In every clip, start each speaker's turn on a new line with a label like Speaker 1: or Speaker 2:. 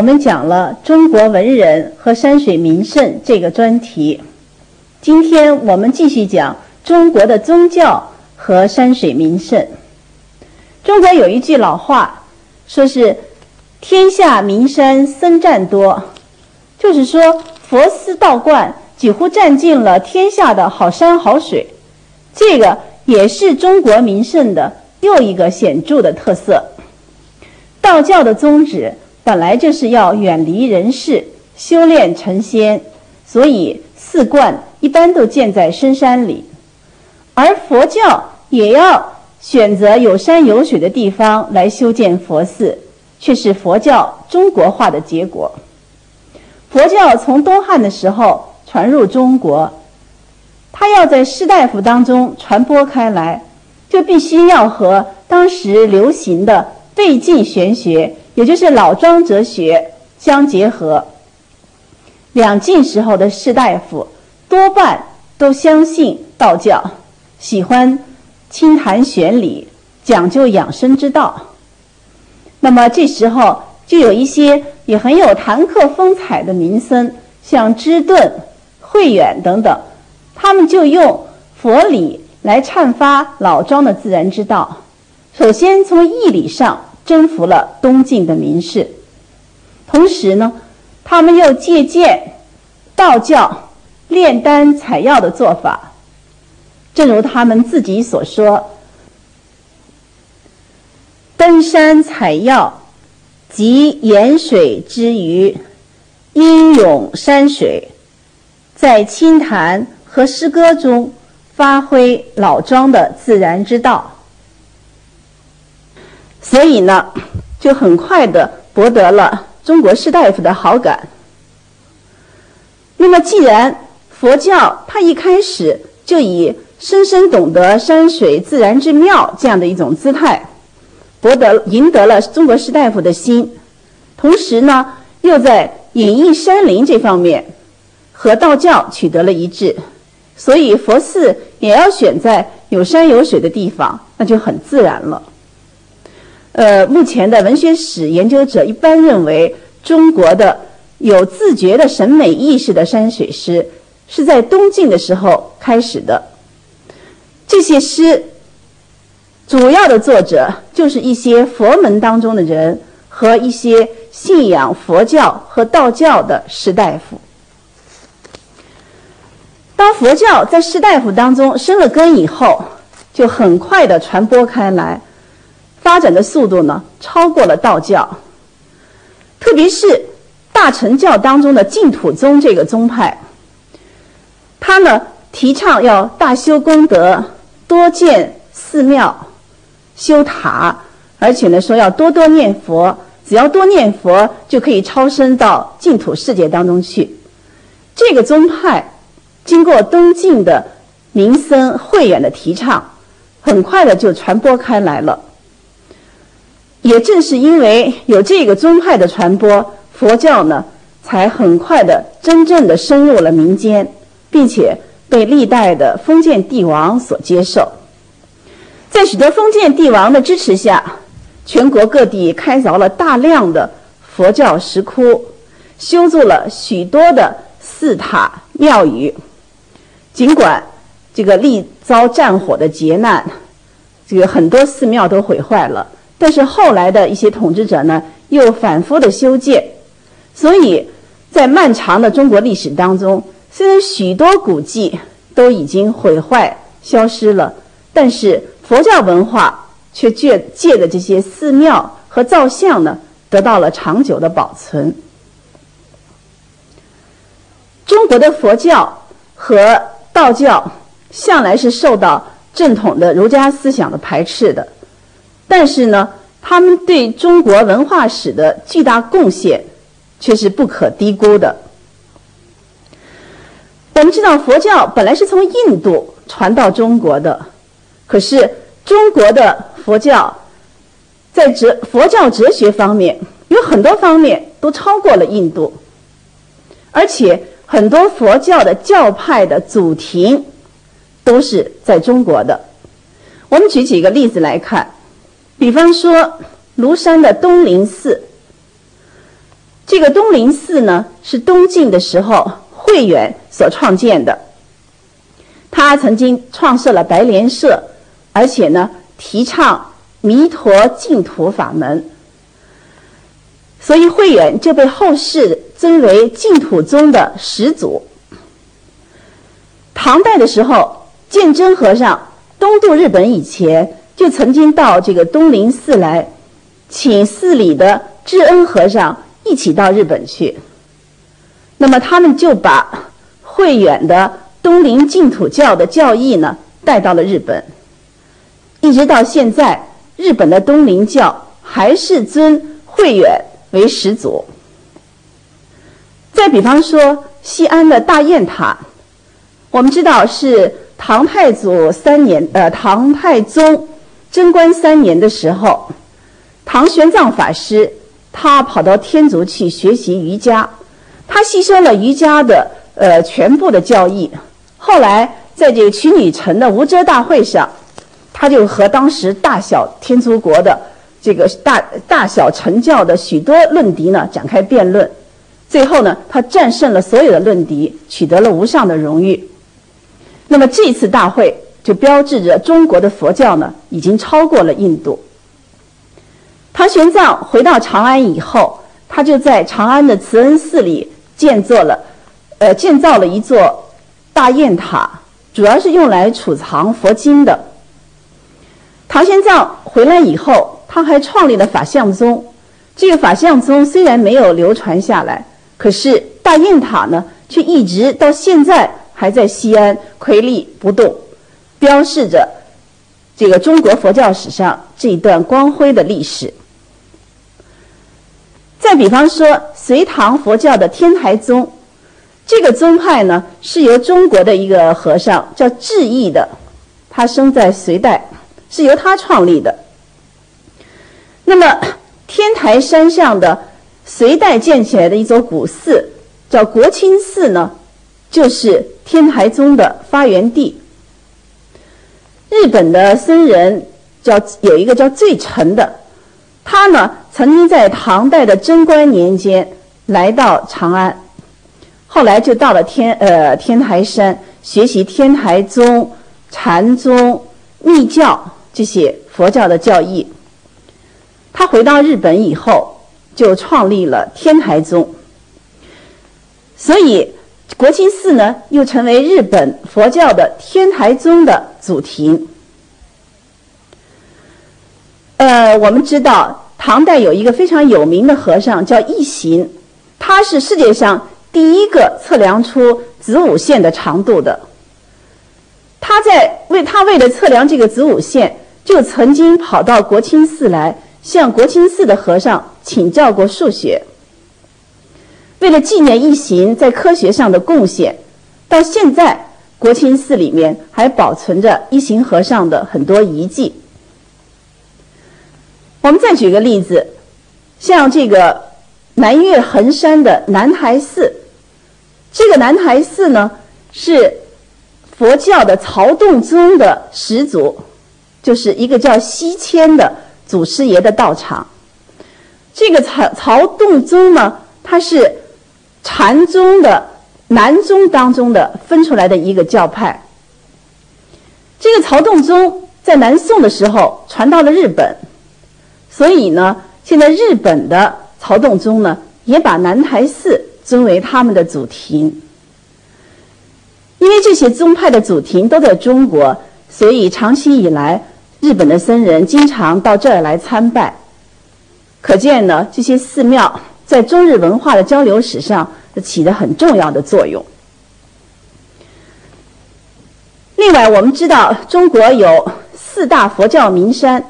Speaker 1: 我们讲了中国文人和山水名胜这个专题，今天我们继续讲中国的宗教和山水名胜。中国有一句老话，说是“天下名山僧占多”，就是说佛寺道观几乎占尽了天下的好山好水。这个也是中国名胜的又一个显著的特色。道教的宗旨本来就是要远离人世，修炼成仙，所以寺观一般都建在深山里。而佛教也要选择有山有水的地方来修建佛寺，却是佛教中国化的结果。佛教从东汉的时候传入中国，它要在士大夫当中传播开来，就必须要和当时流行的。魏晋玄学，也就是老庄哲学相结合。两晋时候的士大夫多半都相信道教，喜欢清谈玄理，讲究养生之道。那么这时候就有一些也很有谈客风采的名僧，像芝顿、慧远等等，他们就用佛理来阐发老庄的自然之道。首先从义理上。征服了东晋的名士，同时呢，他们又借鉴道教炼丹采药的做法。正如他们自己所说：“登山采药，集盐水之余，英涌山水，在清谈和诗歌中发挥老庄的自然之道。”所以呢，就很快的博得了中国士大夫的好感。那么，既然佛教它一开始就以深深懂得山水自然之妙这样的一种姿态，博得赢得了中国士大夫的心，同时呢，又在隐逸山林这方面和道教取得了一致，所以佛寺也要选在有山有水的地方，那就很自然了。呃，目前的文学史研究者一般认为，中国的有自觉的审美意识的山水诗是在东晋的时候开始的。这些诗主要的作者就是一些佛门当中的人和一些信仰佛教和道教的士大夫。当佛教在士大夫当中生了根以后，就很快的传播开来。发展的速度呢，超过了道教。特别是大乘教当中的净土宗这个宗派，他呢提倡要大修功德，多建寺庙、修塔，而且呢说要多多念佛，只要多念佛就可以超生到净土世界当中去。这个宗派经过东晋的名僧慧远的提倡，很快的就传播开来了。也正是因为有这个宗派的传播，佛教呢才很快的真正的深入了民间，并且被历代的封建帝王所接受。在许多封建帝王的支持下，全国各地开凿了大量的佛教石窟，修筑了许多的寺塔庙宇。尽管这个历遭战火的劫难，这个很多寺庙都毁坏了。但是后来的一些统治者呢，又反复的修建，所以在漫长的中国历史当中，虽然许多古迹都已经毁坏消失了，但是佛教文化却借借的这些寺庙和造像呢，得到了长久的保存。中国的佛教和道教向来是受到正统的儒家思想的排斥的。但是呢，他们对中国文化史的巨大贡献却是不可低估的。我们知道，佛教本来是从印度传到中国的，可是中国的佛教在哲佛教哲学方面有很多方面都超过了印度，而且很多佛教的教派的祖庭都是在中国的。我们举几个例子来看。比方说，庐山的东林寺，这个东林寺呢，是东晋的时候慧远所创建的。他曾经创设了白莲社，而且呢，提倡弥陀净土法门。所以慧远就被后世尊为净土宗的始祖。唐代的时候，鉴真和尚东渡日本以前，就曾经到这个东林寺来，请寺里的智恩和尚一起到日本去。那么他们就把慧远的东林净土教的教义呢带到了日本，一直到现在，日本的东林教还是尊慧远。为始祖。再比方说，西安的大雁塔，我们知道是唐太祖三年，呃，唐太宗贞观三年的时候，唐玄奘法师他跑到天竺去学习瑜伽，他吸收了瑜伽的呃全部的教义。后来在这个曲女城的无遮大会上，他就和当时大小天竺国的。这个大大小成教的许多论敌呢，展开辩论，最后呢，他战胜了所有的论敌，取得了无上的荣誉。那么这次大会就标志着中国的佛教呢，已经超过了印度。唐玄奘回到长安以后，他就在长安的慈恩寺里建造了，呃，建造了一座大雁塔，主要是用来储藏佛经的。唐玄奘回来以后。他还创立了法相宗，这个法相宗虽然没有流传下来，可是大雁塔呢，却一直到现在还在西安屹立不动，标示着这个中国佛教史上这一段光辉的历史。再比方说，隋唐佛教的天台宗，这个宗派呢，是由中国的一个和尚叫智义的，他生在隋代，是由他创立的。那么，天台山上的隋代建起来的一座古寺，叫国清寺呢，就是天台宗的发源地。日本的僧人叫有一个叫最澄的，他呢曾经在唐代的贞观年间来到长安，后来就到了天呃天台山学习天台宗、禅宗、密教这些佛教的教义。他回到日本以后，就创立了天台宗，所以国清寺呢，又成为日本佛教的天台宗的祖庭。呃，我们知道唐代有一个非常有名的和尚叫一行，他是世界上第一个测量出子午线的长度的。他在为他为了测量这个子午线，就曾经跑到国清寺来。向国清寺的和尚请教过数学。为了纪念一行在科学上的贡献，到现在国清寺里面还保存着一行和尚的很多遗迹。我们再举个例子，像这个南岳衡山的南台寺，这个南台寺呢是佛教的曹洞宗的始祖，就是一个叫西迁的。祖师爷的道场，这个曹曹洞宗呢，它是禅宗的南宗当中的分出来的一个教派。这个曹洞宗在南宋的时候传到了日本，所以呢，现在日本的曹洞宗呢，也把南台寺尊为他们的祖庭。因为这些宗派的祖庭都在中国，所以长期以来。日本的僧人经常到这儿来参拜，可见呢，这些寺庙在中日文化的交流史上起着很重要的作用。另外，我们知道中国有四大佛教名山，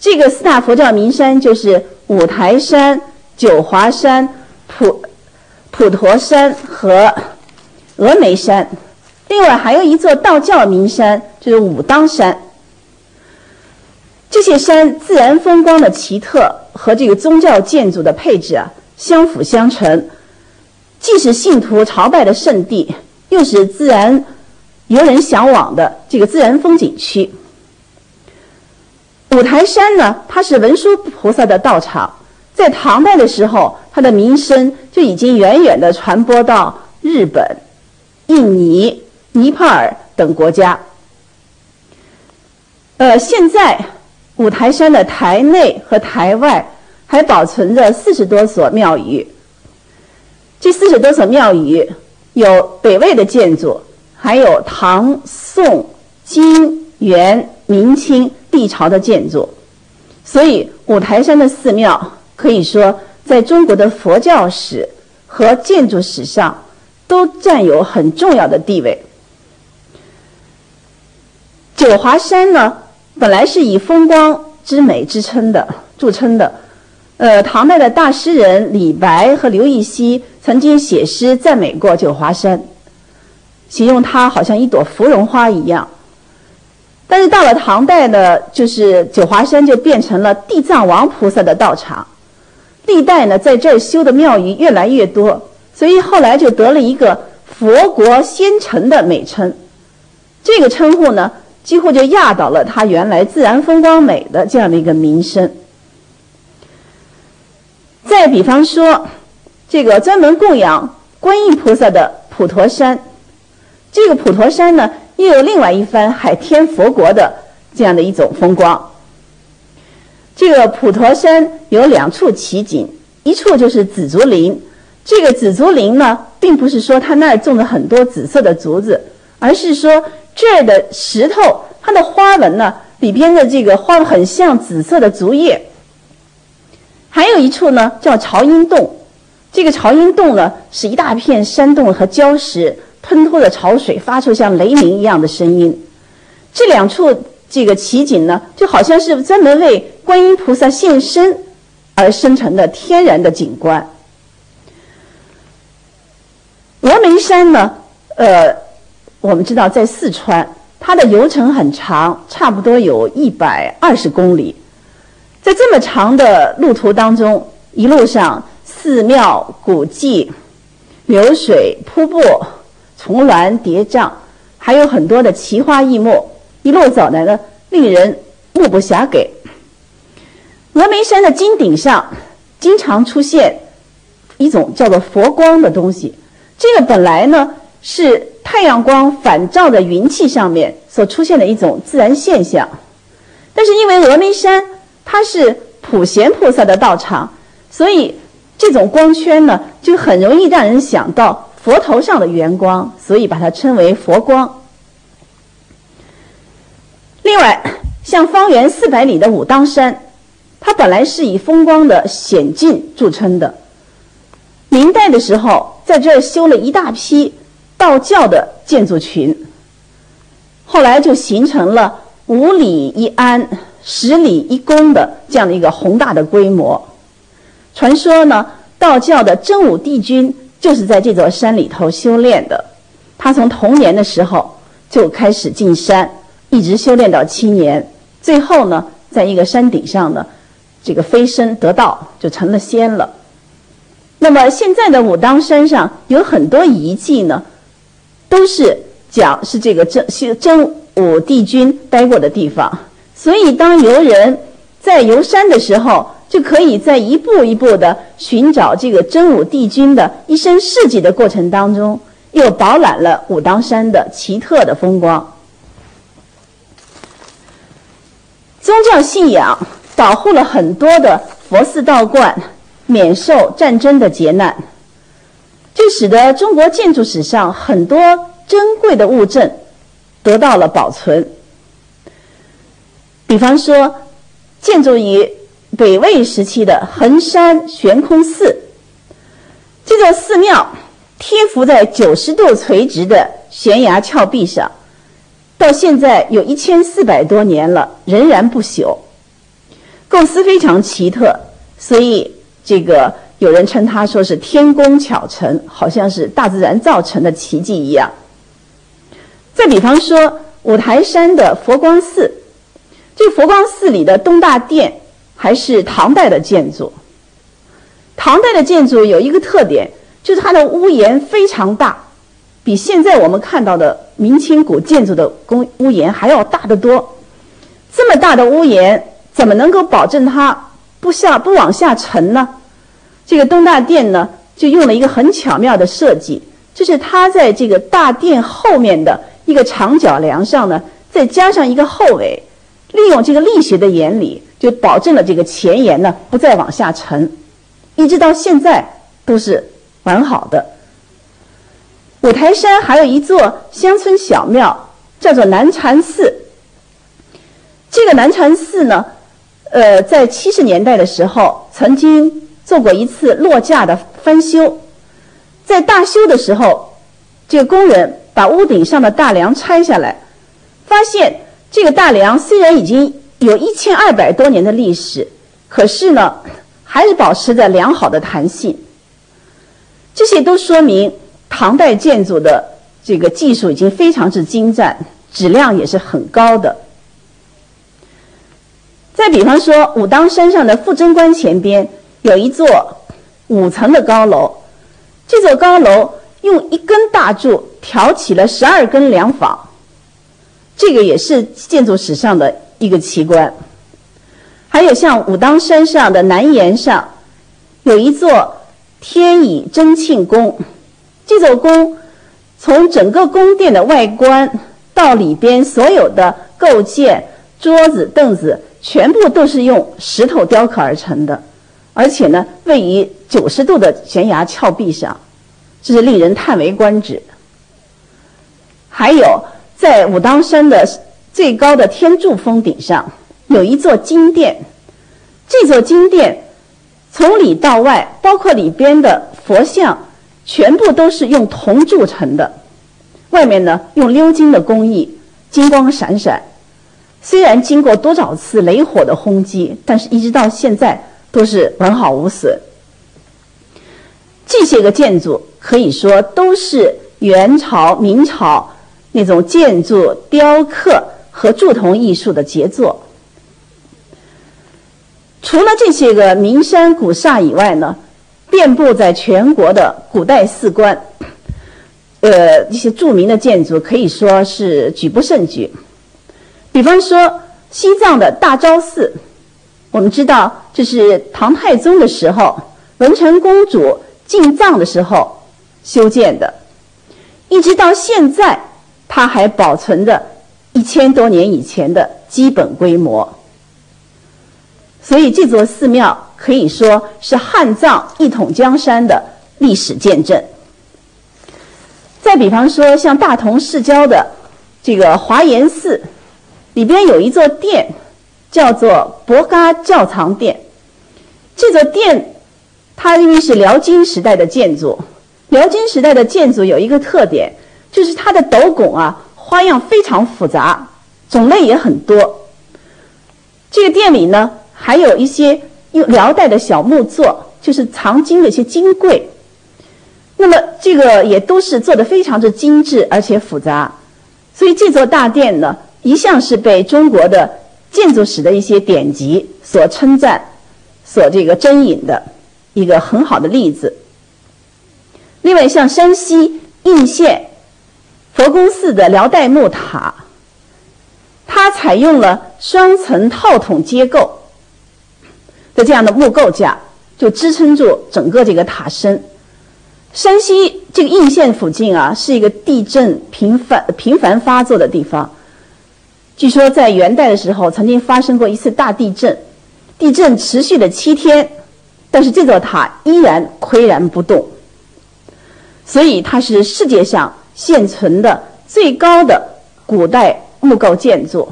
Speaker 1: 这个四大佛教名山就是五台山、九华山、普普陀山和峨眉山。另外，还有一座道教名山，就是武当山。这些山自然风光的奇特和这个宗教建筑的配置啊相辅相成，既是信徒朝拜的圣地，又是自然游人向往的这个自然风景区。五台山呢，它是文殊菩萨的道场，在唐代的时候，它的名声就已经远远的传播到日本、印尼、尼泊尔等国家。呃，现在五台山的台内和台外还保存着四十多所庙宇。这四十多所庙宇有北魏的建筑，还有唐、宋、金、元、明清历朝的建筑，所以五台山的寺庙可以说在中国的佛教史和建筑史上都占有很重要的地位。九华山呢？本来是以风光之美之称的著称的，呃，唐代的大诗人李白和刘禹锡曾经写诗赞美过九华山，形容它好像一朵芙蓉花一样。但是到了唐代呢，就是九华山就变成了地藏王菩萨的道场，历代呢在这儿修的庙宇越来越多，所以后来就得了一个佛国仙城的美称。这个称呼呢。几乎就压倒了它原来自然风光美的这样的一个名声。再比方说，这个专门供养观音菩萨的普陀山，这个普陀山呢，又有另外一番海天佛国的这样的一种风光。这个普陀山有两处奇景，一处就是紫竹林。这个紫竹林呢，并不是说它那儿种了很多紫色的竹子，而是说。这儿的石头，它的花纹呢，里边的这个花纹很像紫色的竹叶。还有一处呢，叫潮音洞。这个潮音洞呢，是一大片山洞和礁石吞吐的潮水，发出像雷鸣一样的声音。这两处这个奇景呢，就好像是专门为观音菩萨现身而生成的天然的景观。峨眉山呢，呃。我们知道，在四川，它的游程很长，差不多有一百二十公里。在这么长的路途当中，一路上寺庙、古迹、流水、瀑布、重峦叠嶂，还有很多的奇花异木，一路走来呢，令人目不暇给。峨眉山的金顶上，经常出现一种叫做佛光的东西。这个本来呢是。太阳光反照在云气上面所出现的一种自然现象，但是因为峨眉山它是普贤菩萨的道场，所以这种光圈呢就很容易让人想到佛头上的圆光，所以把它称为佛光。另外，像方圆四百里的武当山，它本来是以风光的险峻著称的，明代的时候在这儿修了一大批。道教的建筑群，后来就形成了五里一庵、十里一宫的这样的一个宏大的规模。传说呢，道教的真武帝君就是在这座山里头修炼的。他从童年的时候就开始进山，一直修炼到七年，最后呢，在一个山顶上呢，这个飞升得道，就成了仙了。那么现在的武当山上有很多遗迹呢。都是讲是这个真真武帝君待过的地方，所以当游人在游山的时候，就可以在一步一步的寻找这个真武帝君的一生事迹的过程当中，又饱览了武当山的奇特的风光。宗教信仰保护了很多的佛寺道观，免受战争的劫难。使得中国建筑史上很多珍贵的物证得到了保存。比方说，建筑于北魏时期的衡山悬空寺，这座寺庙贴伏在九十度垂直的悬崖峭壁上，到现在有一千四百多年了，仍然不朽。构思非常奇特，所以这个。有人称它说是天工巧成，好像是大自然造成的奇迹一样。再比方说五台山的佛光寺，这佛光寺里的东大殿还是唐代的建筑。唐代的建筑有一个特点，就是它的屋檐非常大，比现在我们看到的明清古建筑的公屋檐还要大得多。这么大的屋檐，怎么能够保证它？不下不往下沉呢？这个东大殿呢，就用了一个很巧妙的设计，就是它在这个大殿后面的一个长角梁上呢，再加上一个后尾，利用这个力学的原理，就保证了这个前沿呢不再往下沉，一直到现在都是完好的。五台山还有一座乡村小庙，叫做南禅寺。这个南禅寺呢，呃，在七十年代的时候曾经。做过一次落架的翻修，在大修的时候，这个工人把屋顶上的大梁拆下来，发现这个大梁虽然已经有一千二百多年的历史，可是呢，还是保持着良好的弹性。这些都说明唐代建筑的这个技术已经非常之精湛，质量也是很高的。再比方说，武当山上的富贞观前边。有一座五层的高楼，这座高楼用一根大柱挑起了十二根梁枋，这个也是建筑史上的一个奇观。还有像武当山上的南岩上，有一座天乙真庆宫，这座宫从整个宫殿的外观到里边所有的构件、桌子、凳子，全部都是用石头雕刻而成的。而且呢，位于九十度的悬崖峭壁上，这是令人叹为观止。还有，在武当山的最高的天柱峰顶上，有一座金殿。这座金殿从里到外，包括里边的佛像，全部都是用铜铸成的。外面呢，用鎏金的工艺，金光闪闪。虽然经过多少次雷火的轰击，但是一直到现在。都是完好无损。这些个建筑可以说都是元朝、明朝那种建筑雕刻和铸铜艺术的杰作。除了这些个名山古刹以外呢，遍布在全国的古代寺观，呃，一些著名的建筑可以说是举不胜举。比方说，西藏的大昭寺。我们知道，这是唐太宗的时候，文成公主进藏的时候修建的，一直到现在，它还保存着一千多年以前的基本规模。所以，这座寺庙可以说是汉藏一统江山的历史见证。再比方说，像大同市郊的这个华严寺，里边有一座殿。叫做博嘎教藏殿，这座殿，它因为是辽金时代的建筑，辽金时代的建筑有一个特点，就是它的斗拱啊花样非常复杂，种类也很多。这个殿里呢，还有一些用辽代的小木座，就是藏经的一些金柜。那么这个也都是做的非常的精致而且复杂，所以这座大殿呢，一向是被中国的。建筑史的一些典籍所称赞、所这个征引的一个很好的例子。另外，像山西应县佛宫寺的辽代木塔，它采用了双层套筒结构的这样的木构架，就支撑住整个这个塔身。山西这个应县附近啊，是一个地震频繁频繁发作的地方。据说在元代的时候，曾经发生过一次大地震，地震持续了七天，但是这座塔依然岿然不动。所以它是世界上现存的最高的古代木构建筑。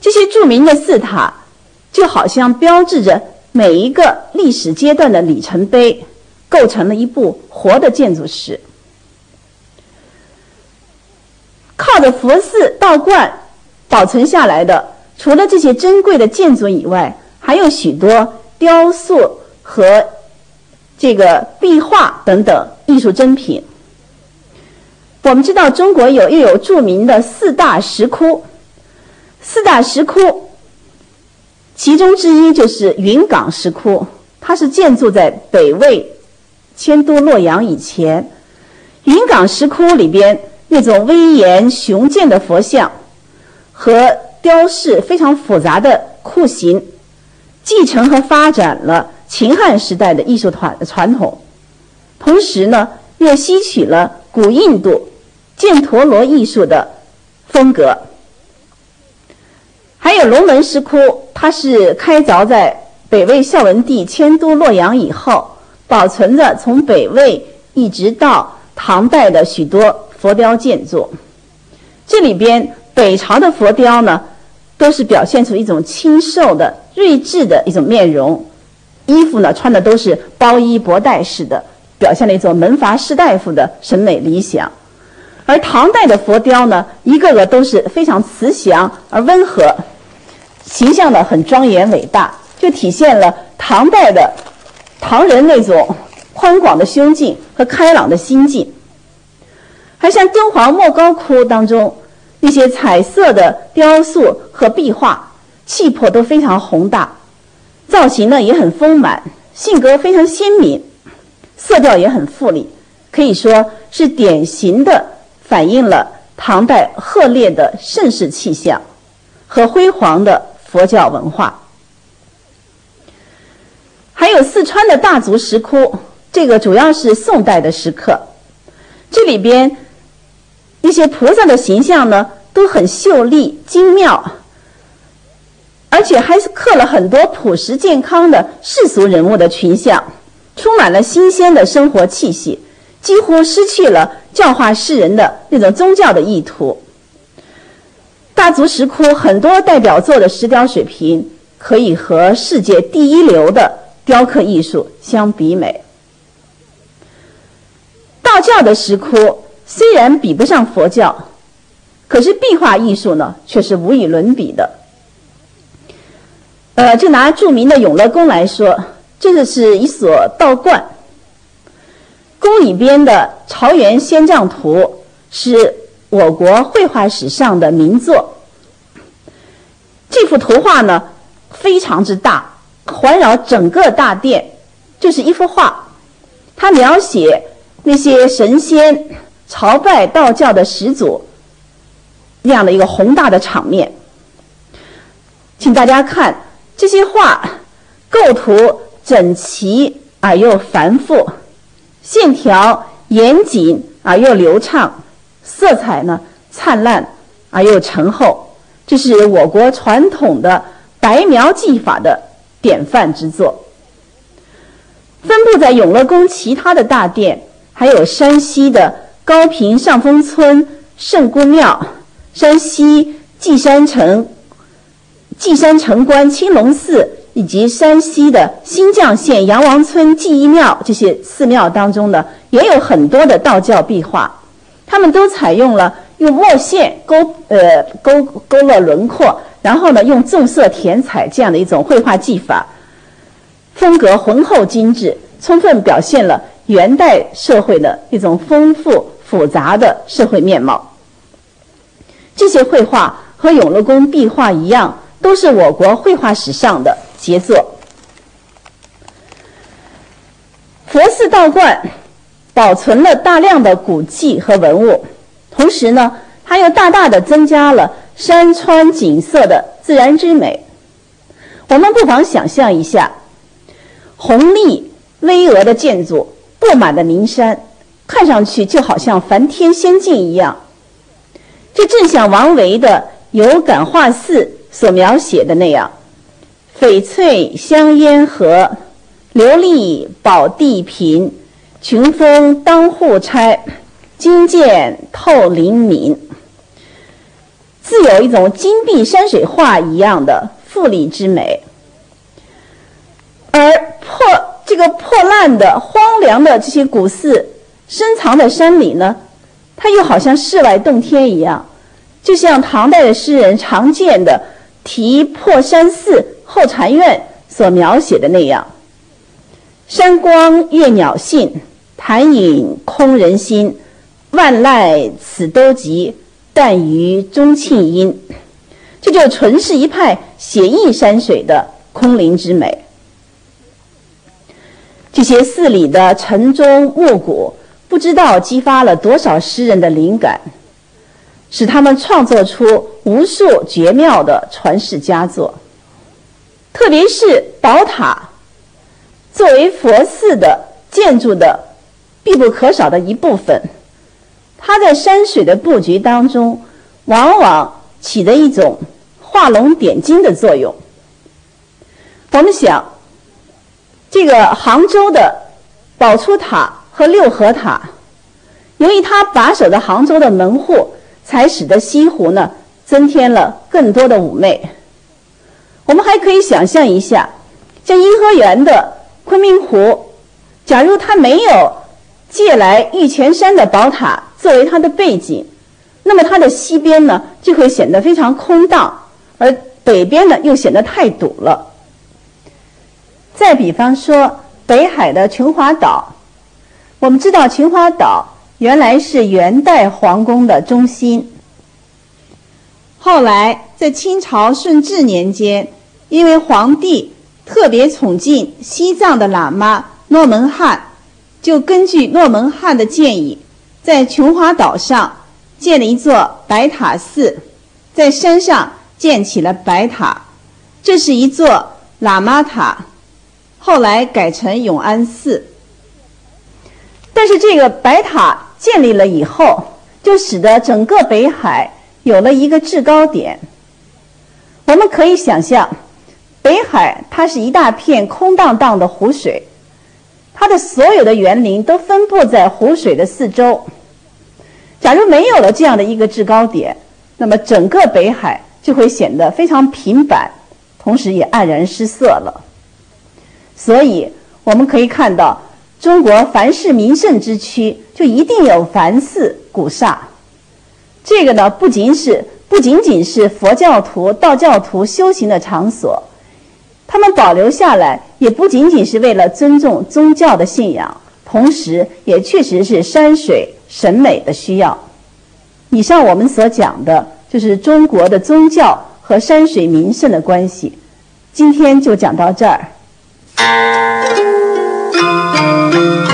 Speaker 1: 这些著名的寺塔，就好像标志着每一个历史阶段的里程碑，构成了一部活的建筑史。靠着佛寺道观。保存下来的，除了这些珍贵的建筑以外，还有许多雕塑和这个壁画等等艺术珍品。我们知道，中国有又有著名的四大石窟，四大石窟其中之一就是云冈石窟，它是建筑在北魏迁都洛阳以前。云冈石窟里边那种威严雄健的佛像。和雕饰非常复杂的酷刑，继承和发展了秦汉时代的艺术传传统，同时呢，又吸取了古印度犍陀罗艺术的风格。还有龙门石窟，它是开凿在北魏孝文帝迁都洛阳以后，保存着从北魏一直到唐代的许多佛雕建筑。这里边北朝的佛雕呢，都是表现出一种清瘦的、睿智的一种面容，衣服呢穿的都是包衣博带式的，表现了一种门阀士大夫的审美理想。而唐代的佛雕呢，一个个都是非常慈祥而温和。形象呢很庄严伟大，就体现了唐代的唐人那种宽广的胸襟和开朗的心境。还像敦煌莫高窟当中那些彩色的雕塑和壁画，气魄都非常宏大，造型呢也很丰满，性格非常鲜明，色调也很富丽，可以说是典型的反映了唐代赫烈的盛世气象和辉煌的。佛教文化，还有四川的大足石窟，这个主要是宋代的石刻，这里边一些菩萨的形象呢都很秀丽精妙，而且还是刻了很多朴实健康的世俗人物的群像，充满了新鲜的生活气息，几乎失去了教化世人的那种宗教的意图。大足石窟很多代表作的石雕水平，可以和世界第一流的雕刻艺术相比美。道教的石窟虽然比不上佛教，可是壁画艺术呢却是无与伦比的。呃，就拿著名的永乐宫来说，这个是一所道观，宫里边的《朝元仙丈图》是。我国绘画史上的名作，这幅图画呢非常之大，环绕整个大殿，就是一幅画。它描写那些神仙朝拜道教的始祖那样的一个宏大的场面。请大家看这些画，构图整齐而又繁复，线条严谨而又流畅。色彩呢灿烂而又沉厚，这是我国传统的白描技法的典范之作。分布在永乐宫其他的大殿，还有山西的高平上峰村圣姑庙、山西稷山城稷山城关青龙寺，以及山西的新绛县杨王村记忆庙这些寺庙当中呢，也有很多的道教壁画。他们都采用了用墨线勾呃勾勾勒轮廓，然后呢用重色填彩这样的一种绘画技法，风格浑厚精致，充分表现了元代社会的一种丰富复杂的社会面貌。这些绘画和永乐宫壁画一样，都是我国绘画史上的杰作。佛寺道观。保存了大量的古迹和文物，同时呢，它又大大的增加了山川景色的自然之美。我们不妨想象一下，宏丽巍峨的建筑布满的名山，看上去就好像梵天仙境一样。这正像王维的《有感画寺》所描写的那样：“翡翠香烟河，琉璃宝地平。”群峰当户拆，金剑透灵敏，自有一种金碧山水画一样的富丽之美。而破这个破烂的、荒凉的这些古寺，深藏在山里呢，它又好像世外洞天一样，就像唐代的诗人常见的《题破山寺后禅院》所描写的那样：“山光悦鸟性。”潭影空人心，万籁此都急，但余钟磬音。这就纯是一派写意山水的空灵之美。这些寺里的晨钟暮鼓，不知道激发了多少诗人的灵感，使他们创作出无数绝妙的传世佳作。特别是宝塔，作为佛寺的建筑的必不可少的一部分，它在山水的布局当中，往往起着一种画龙点睛的作用。我们想，这个杭州的宝初塔和六合塔，由于它把守着杭州的门户，才使得西湖呢增添了更多的妩媚。我们还可以想象一下，像颐和园的昆明湖，假如它没有借来玉泉山的宝塔作为它的背景，那么它的西边呢就会显得非常空荡，而北边呢又显得太堵了。再比方说，北海的琼华岛，我们知道琼华岛原来是元代皇宫的中心，后来在清朝顺治年间，因为皇帝特别宠敬西藏的喇嘛诺门罕，就根据诺门罕的建议，在琼华岛上建了一座白塔寺，在山上建起了白塔，这是一座喇嘛塔。后来改成永安寺，但是这个白塔建立了以后，就使得整个北海有了一个制高点。我们可以想象，北海它是一大片空荡荡的湖水，它的所有的园林都分布在湖水的四周。假如没有了这样的一个制高点，那么整个北海就会显得非常平板，同时也黯然失色了。所以我们可以看到，中国凡是名胜之区，就一定有梵寺、古刹。这个呢，不仅是不仅仅是佛教徒、道教徒修行的场所，他们保留下来，也不仅仅是为了尊重宗教的信仰，同时也确实是山水审美的需要。以上我们所讲的，就是中国的宗教和山水名胜的关系。今天就讲到这儿。Thank you.